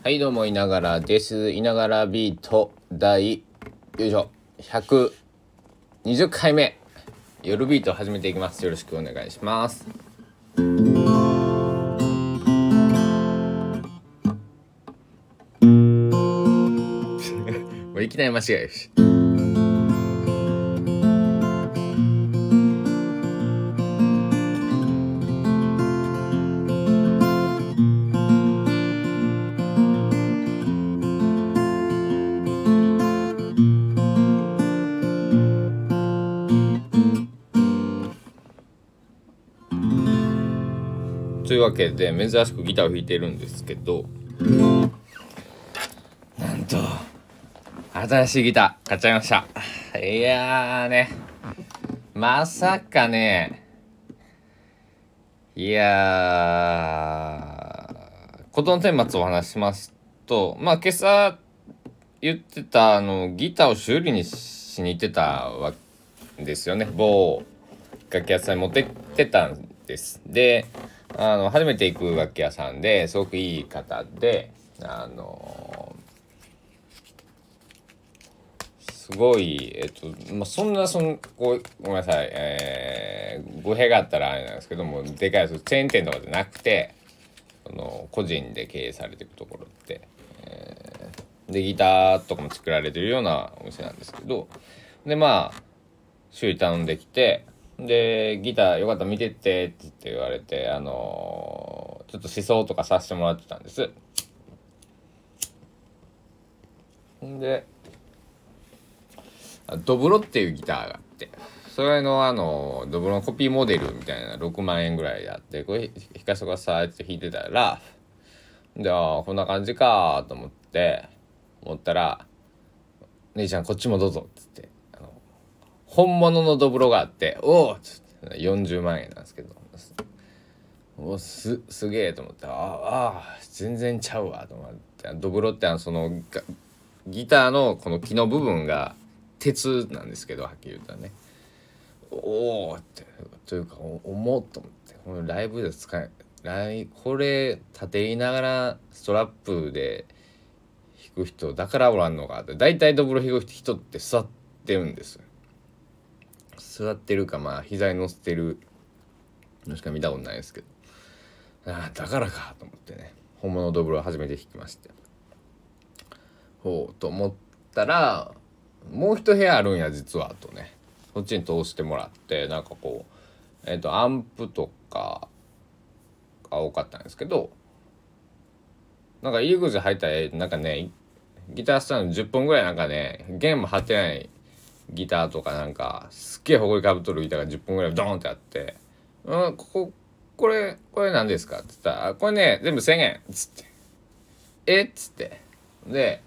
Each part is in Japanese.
はいどうもいながらです。いながらビート第よいしょ120回目夜ビート始めていきます。よろしくお願いします。もういきなり間違いるし。というわけで珍しくギターを弾いてるんですけどなんと新しいギター買っちゃいました。いやーねまさかねいやー事の顛末をお話しますとまあ今朝言ってたあのギターを修理にしに行ってたわけですよね。某楽器屋さんに持ってってたんです。であの初めて行く楽器屋さんですごくいい方であのすごいえっとまあそんなそんごごめんなさい、えー、語弊があったらあれなんですけどもでかいチェーン店とかじゃなくてその個人で経営されてるところって、えー、でギターとかも作られてるようなお店なんですけどでまあ修理頼んできてで、ギターよかったら見てってって言われて、あのー、ちょっと思想とかさせてもらってたんです。んで、ドブロっていうギターがあって、それのあの、ドブロのコピーモデルみたいな6万円ぐらいであって、これ弾かせてくださいって弾いてたら、で、ああ、こんな感じかと思って、思ったら、姉ちゃんこっちもどうぞっつって、本物のドブロがあっておお40万円なんですけど。おすすげえと思ってああ全然ちゃうわと思ってドブロってあのそのギターのこの木の部分が鉄なんですけどはっきり言ったらね。おおってというか重っと思ってこのライブで使えライこれ立てながらストラップで弾く人だからおらんのかって大体ドブロ弾く人って座ってるんです座ってるかまあ膝に乗せてるのしか見たことないですけど。ああだからかと思ってね。本物ドブロ初めて弾きまして。ほうと思ったらもう一部屋あるんや実はとね。そっちに通してもらってなんかこうえっ、ー、とアンプとかが多かったんですけどなんか入り口入ったらなんかねギタースタンド10本ぐらいなんかね弦も張ってないギターとかなんかすっげえ埃かぶっとるギターが10本ぐらいドーンってあって「うんこここれこれ何ですか?」っつったら「これね全部1,000円」っつって「え？っ?」つってで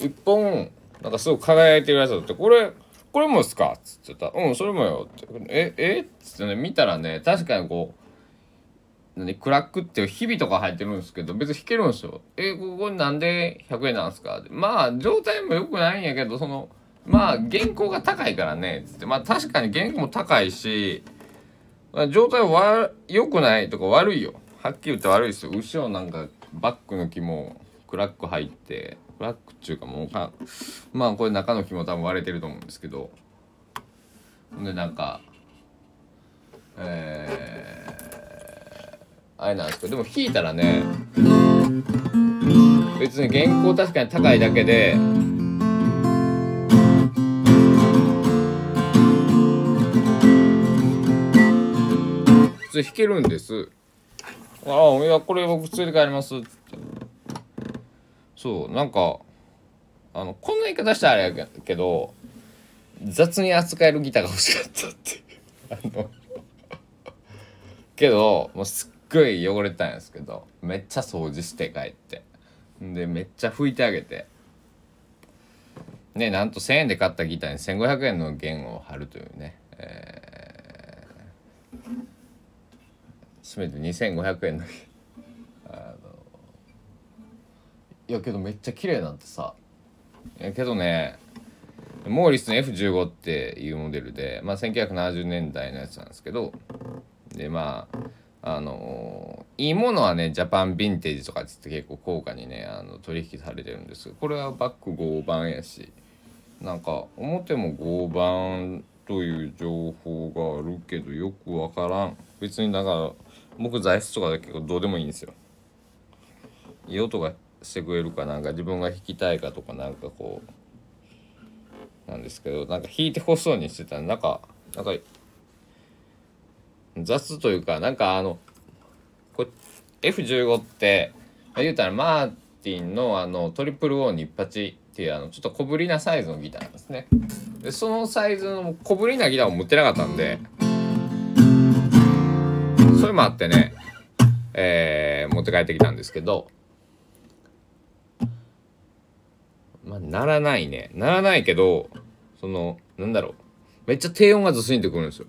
1本なんかすごく輝いてるやつだって「これこれもですか?」っつってた「うんそれもよ」って「え？え？っ?」つってね見たらね確かにこう何？クラックっていうひびとか入ってるんですけど別に弾けるんですよ。え？ここなんで100円なんですかまあ状態も良くないんやけどそのまあ原稿が高いからねっつって。まあ確かに原稿も高いし、ま、状態は良くないとか悪いよ。はっきり言って悪いですよ。後ろなんかバックの木もクラック入ってクラックっていうかもうかまあこれ中の木も多分割れてると思うんですけど。でなんかえー、あれなんですけど。でも弾いたらね別に原稿確かに高いだけで通弾けるんです。ああいやこれ僕普通で帰ります。ってそうなんかあのこんな言い方したらあれやけど雑に扱えるギターが欲しかったって。あのけどもうすっごい汚れたんですけどめっちゃ掃除して帰って。でめっちゃ拭いてあげて。ねなんと1,000円で買ったギターに1,500円の弦を貼るというね、えー締めて2500円のあのいやけどめっちゃ綺麗なんてさ。やけどねモーリスの F15 っていうモデルで、まあ、1970年代のやつなんですけどでまああのいいものはねジャパンヴィンテージとかっつって結構高価にねあの取引されてるんですこれはバック5番やしなんか表も5番という情報があるけどよくわからん。別にだから僕材質とかだけどどうでもいいんですよ。いい音がしてくれるかなんか自分が弾きたいかとかなんかこうなんですけどなんか弾いてほしそうにしてたらなんかなんか雑というかなんかあのこ F15 って言うたらマーティンのあのトリプル O 日八っていうあのちょっと小ぶりなサイズのギターなんですね。でそのサイズの小ぶりなギターを持ってなかったんでそれもあってねえー、持って帰ってきたんですけどまあならないね。ならないけどそのなんだろう。めっちゃ低音がずずんってくるんですよ。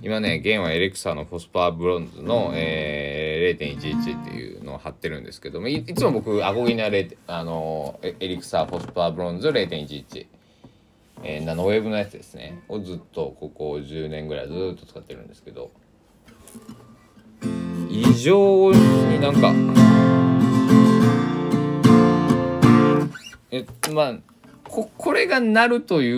今ね弦はエリクサーのフォスファーブロンズの、えー、0.11っていうのを貼ってるんですけどもいつも僕アコギならあのエエリクサーフォスファーブロンズ0.11、えー、ナノウェーブのやつですね。をずっとここ10年ぐらいずっと使ってるんですけど。異常になんかえまあここれがなるとい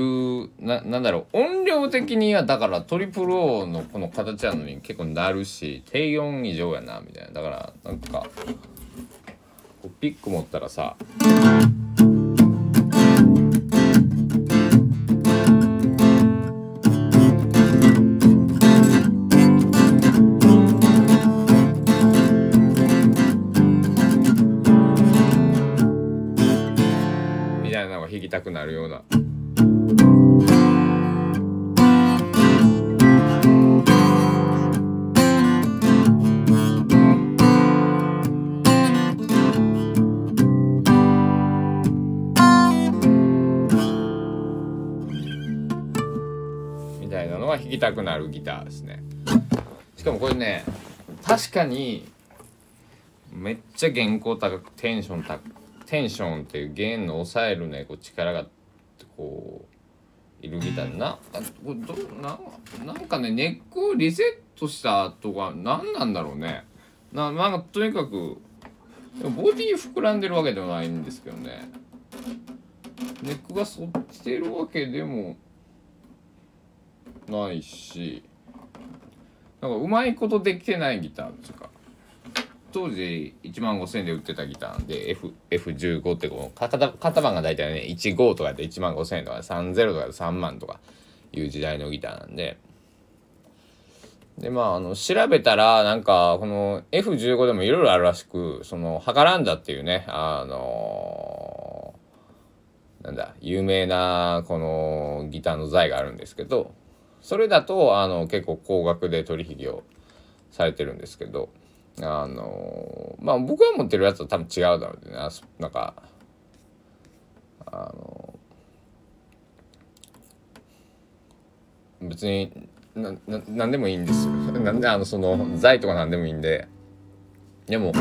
うななんだろう。音量的にはだからトリプル O のこの形なのに結構なるし低音異常やなみたいな。だからなんかピック持ったらさきたくなるような。みたいなのが弾きたくなるギターですね。しかもこれね確かにめっちゃ原稿高くテンション高くテンションっていう弦の抑えるねこう力がこういるギターな。あこれどななんかねネックをリセットしたとか何なんだろうね。ななんかとにかくボディ膨らんでるわけではないんですけどね。ネックが反ってるわけでもないしなんかうまいことできてないギターっていうか。当時1万5000円で売ってたギターなんで F F15 ってこの型型番が大体ね15とかで1万5000円とか30とかで3万とかいう時代のギターなんで。でまああの調べたらなんかこの F15 でもいろいろあるらしくそのハカランダっていうねあのなんだ有名なこのギターの材があるんですけどそれだとあの結構高額で取引をされてるんですけどあのまあ僕が持ってるやつは多分違うだろうね。あそなんかあの別になな何でもいいんですよ。なんであのその財とか何でもいいんで。でもで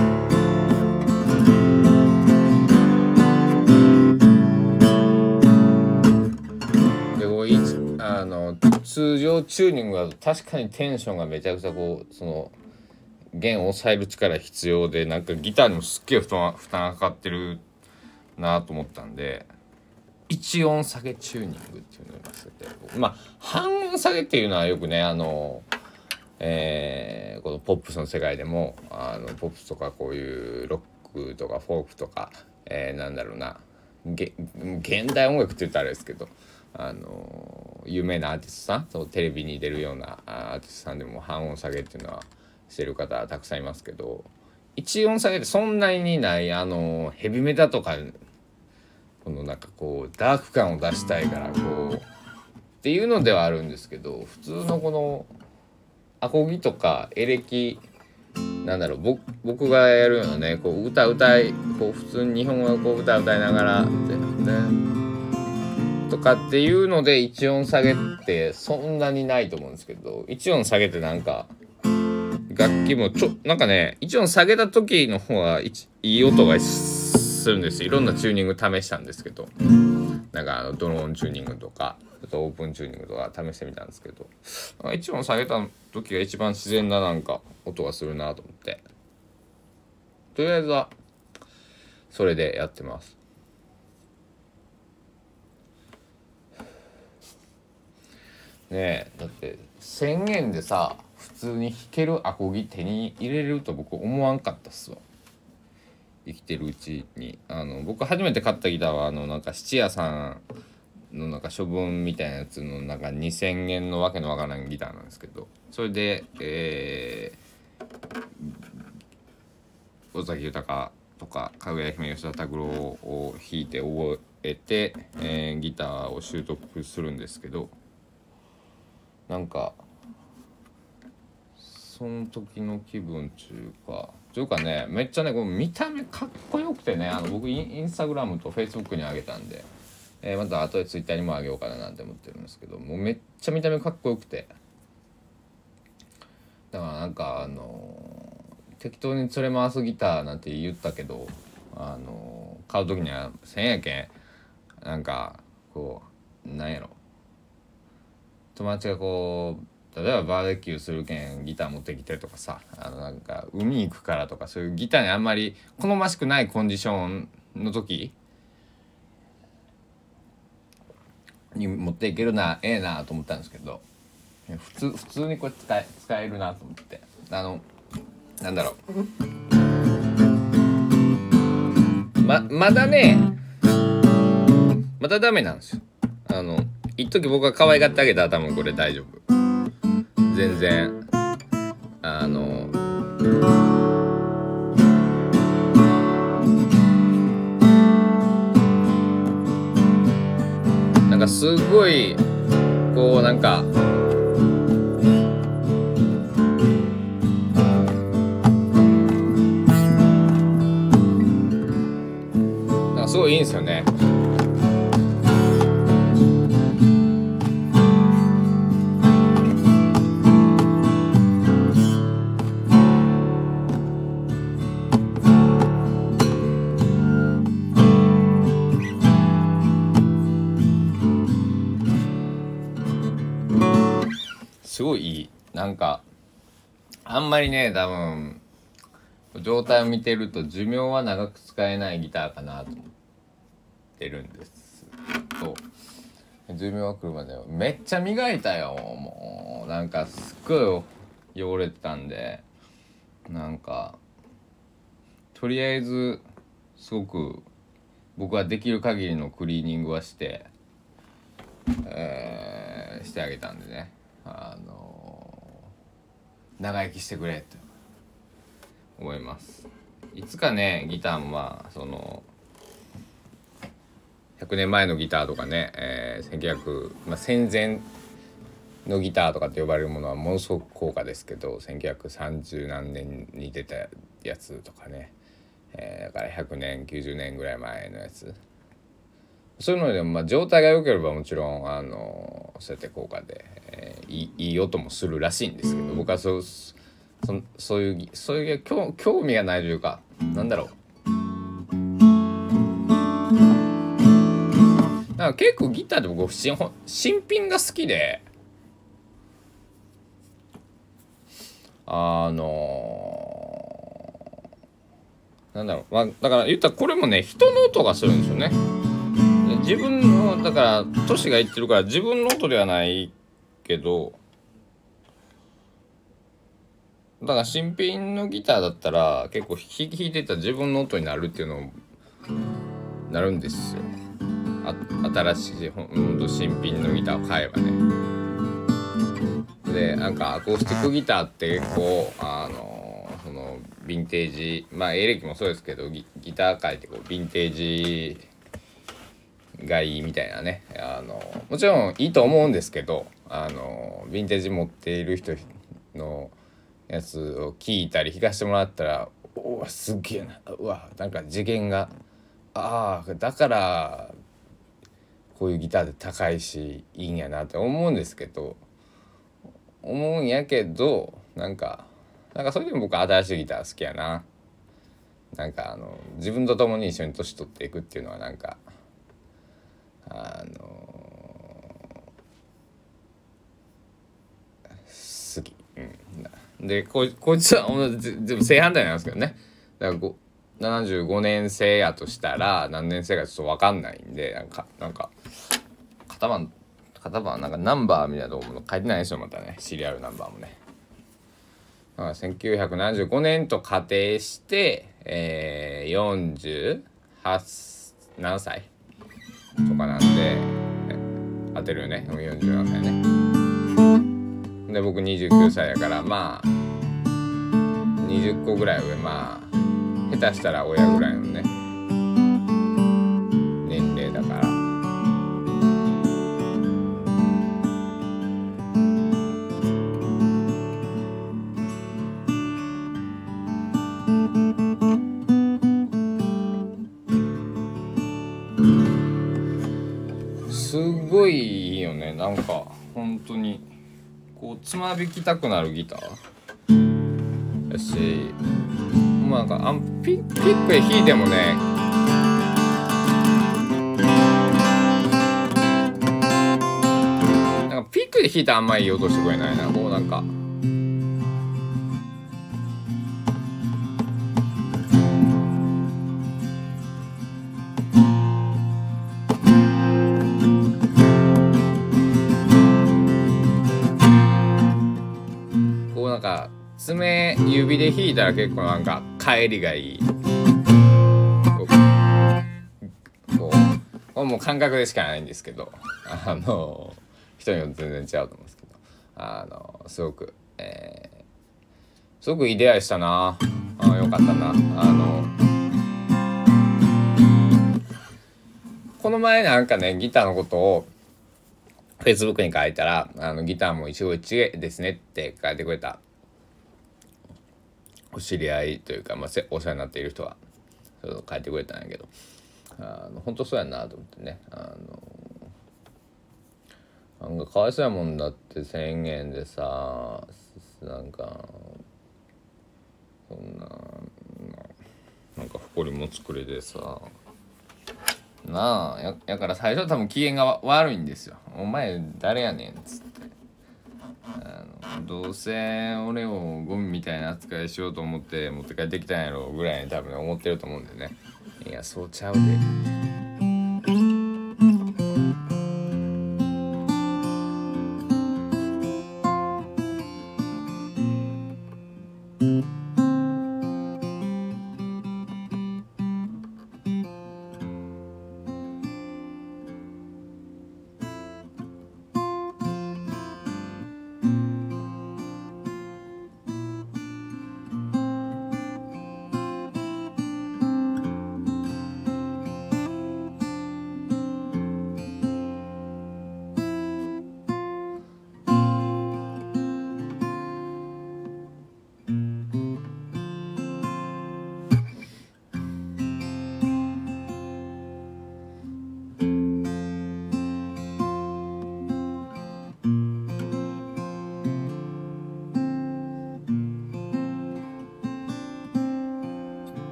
こういあの通常チューニングだと確かにテンションがめちゃくちゃこうその弦を抑える力必要でなんかギターにもすっげえ負担負担がかかってるなと思ったんで1音下げチューニングっていうのをやらせてまあ半音下げっていうのはよくねあのえーこのポップスの世界でもあのポップスとかこういうロックとかフォークとか、えーなんだろうな現代音楽って言ったらあれですけどあの有名なアーティストさんそうテレビに出るようなアーティストさんでも半音下げっていうのはしてる方たくさんいますけど一音下げてそんなにないあのヘビメタとかこのなんかこうダーク感を出したいからこうっていうのではあるんですけど普通のこのアコギとかエレキなんだろう僕僕がやるようなねこう歌歌いこう普通に日本語のこう歌歌いながらでねとかっていうので一音下げってそんなにないと思うんですけど一音下げてなんか楽器もちょなんかね一音下げた時の方がいい音がするんですいろんなチューニング試したんですけど。なんかあのドローンチューニングとかちょっとオープンチューニングとか試してみたんですけど。一音下げた時が一番自然ななんか音がするなと思って。とりあえずはそれでやってます。ねえだって1,000円でさ通に弾けるアコギ手に入れると僕思わんかったっすわ。生きてるうちに。あの僕初めて買ったギターはあのなんか質屋さんのなんか処分みたいなやつのなんか2,000円のわけのわからんギターなんですけど。それでえー、尾崎豊とかかぐや姫吉田拓郎を弾いて覚えて、えー、ギターを習得するんですけど。なんかその時の気分ちゅうかというかねめっちゃねこの見た目かっこよくてねあの僕インスタグラムとフェイスブックに上げたんで、えー、また後でツイッターにも上げようかななんて思ってるんですけどもうめっちゃ見た目かっこよくて。だからなんかあのー、適当に連れ回すギターなんて言ったけどあのー、買う時には1,000円やけんなんかこうなんやろ。友達がこう例えばバーベキューするけんギター持ってきてとかさあのなんか海行くからとかそういうギターにあんまり好ましくないコンディションの時に持っていけるなええなと思ったんですけど普通普通にこれ使え使えるなと思って。あのなんだろう。ままだねまだダメなんですよ。あの一時僕が可愛がってあげたら多分これ大丈夫。全然あのなんかすごいこうなんかなんかすごいいいんですよね。ごいいいなんかあんまりね多分状態を見てると寿命は長く使えないギターかなと思ってるんです。と寿命は来るまでめっちゃ磨いたよもう。なんかすっごい汚れてたんで。なんかとりあえずすごく僕はできる限りのクリーニングはして、えーしてあげたんでね。あの長生きしてくれと思います。いつかねギターもまあその100年前のギターとかね、えー、1900、まあ、戦前のギターとかって呼ばれるものはものすごく高価ですけど1930何年に出たやつとかね、えー、だから100年90年ぐらい前のやつ。そういうのでもまあ状態が良ければもちろんあのそうやって高価で、いいいい音もするらしいんですけど僕はそうそそういうそういう興興味がないというかなんだろう。なんか結構ギターって僕新新品が好きであのー、なんだろう、まあ、だから言ったらこれもね人の音がするんですよね。自分のだから都市が言ってるから自分の音ではないけどだから新品のギターだったら結構弾いてた自分の音になるっていうのなるんですよ。あ新しいほんと新品のギターを買えばね。でなんかアコースティックギターって結構あのそのヴィンテージまあエレキもそうですけどギギター界ってこうヴィンテージがいいみたいなね。あのもちろんいいと思うんですけどあのヴィンテージ持っている人のやつを聞いたり弾かしてもらったらおおすげえなうわなんか次元がああだからこういうギターで高いしいいんやなって思うんですけど思うんやけどなんかなんかそれでも僕新しいギター好きやな。なんかあの自分と共に一緒に年取っていくっていうのはなんかあのー、好き、うん、でここいつは全部正反対なんですけどね。だから75年生やとしたら何年生かちょっと分かんないんでなんかなんか型番型番なんかナンバーみたいなとこも書いてないですよまたね。シリアルナンバーもね。1975年と仮定して、えー、48何歳とかなんで当てるよね。47歳ね。で僕29歳やからまあ20個ぐらい上まあ下手したら親ぐらいのね年齢だから。すごいいいよねなんかこうつまびきたくなるギター？やしまあなんかあんピピックで弾いてもねなんかピックで弾いたらあんまいい音してくれないなこうなんか。爪指で弾いたら結構なんか帰りがいい。こうもう感覚でしかないんですけどあの人によって全然違うと思うんですけどあのすごくえー、すごくいい出会いしたな。あよかったな。あのこの前なんかねギターのことを Facebook に書いたらあのギターも一期一会ですねって書いてくれた。お知り合いというか、まあ、お世話になっている人はそれを書いてくれたんやけどあの本当そうやなと思ってねあのなんかかわいそうやもんだって1,000円でさなんかそんななんか誇りも作れてさなあややから最初多分機嫌が悪いんですよ「お前誰やねん」っつって。どうせ俺をゴミみたいな扱いしようと思って持って帰ってきたんやろぐらいに多分思ってると思うんでねいやそうちゃうで。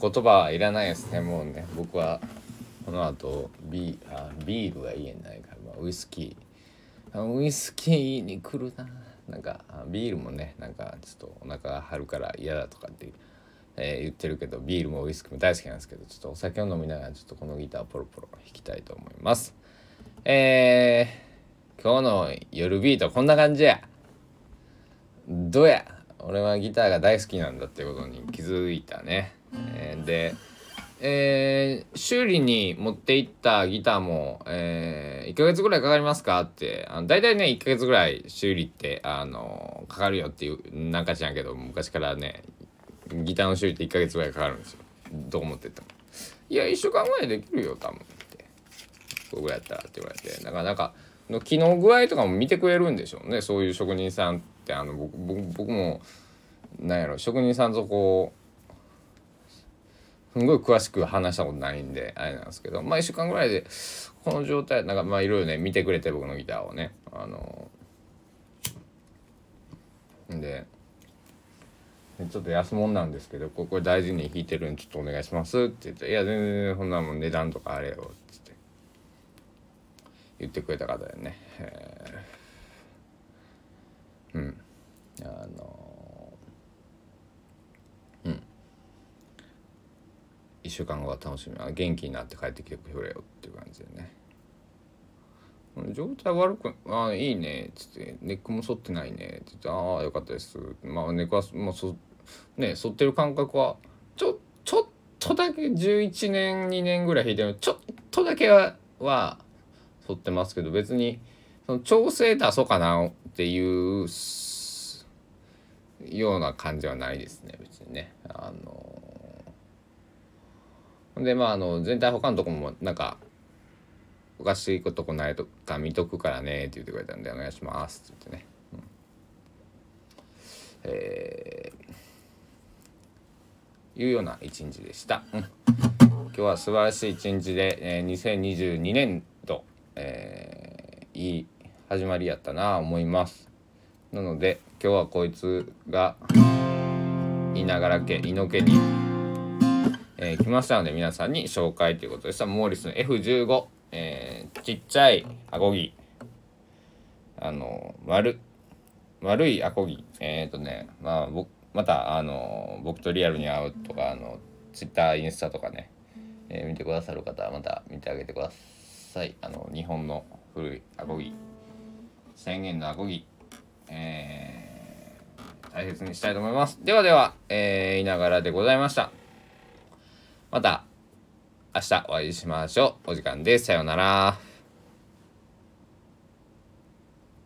言葉はいらないですねもうね。僕はこの後ビあビールが家にないから、まあ、ウイスキー。ウイスキーに来るな。なんかビールもねなんかちょっとお腹が張るから嫌だとかって、えー、言ってるけどビールもウイスキーも大好きなんですけどちょっとお酒を飲みながらちょっとこのギターポロポロ弾きたいと思います。えー、今日の夜ビートこんな感じや。どうや俺はギターが大好きなんだってことに気づいたね。えー、で、えー、修理に持って行ったギターも、えー、1ヶ月ぐらいかかりますかってあの大体ね1ヶ月ぐらい修理ってあのかかるよっていうなんか知らんけど昔からねギターの修理って1ヶ月ぐらいかかるんですよ。どう思ってても。いや1週間ぐらいできるよ多分って。これぐらいやったらって言われて。だかなかの機能具合とかも見てくれるんでしょうね。そういう職人さんってあの僕僕もなんやろ職人さんとこうすごい詳しく話したことないんであれなんですけどまあ1週間ぐらいでこの状態なんかまあいろいろね見てくれて僕のギターをねあのでちょっと安物なんですけどこれ大事に引いてるんでちょっとお願いしますって言って「いや全然そんなもん値段とかあれよ」っつって言ってくれた方でね、うんあのうん1週間後は楽しみ。元気になって帰ってきてくれよっていう感じでね。状態悪く「あいいね」っつって「ネックも反ってないね」って言って「ああよかったです」まあネックはもうそね反ってる感覚はちょちょっとだけ11年2年ぐらい引いてるちょっとだけはは反ってますけど別にその調整出そうかなっていうような感じはないですね別にね。あのでまああの全体他のとこもなんかおかしいことこないとか見とくからねって言ってくれたんでお願いしますって言ってね、うん、えー、いうような一日でした、うん、今日は素晴らしい一日で、えー、2022年度、えー、いい始まりやったな思います。なので今日はこいつが稲柄家猪家に、えー、来ましたので皆さんに紹介ということでした。モーリスの F15 えー、ちっちゃいアコギ。あの丸丸いアコギ。えっ、ー、とねまあ僕またあの僕とリアルに会うとかあのツイッターインスタとかね、えー、見てくださる方はまた見てあげてください。あの日本の古いアコギ。1000円のアコギ。えー、大切にしたいと思います。ではでは、えー、いながらでございました。また明日お会いしましょう。お時間です。さようなら。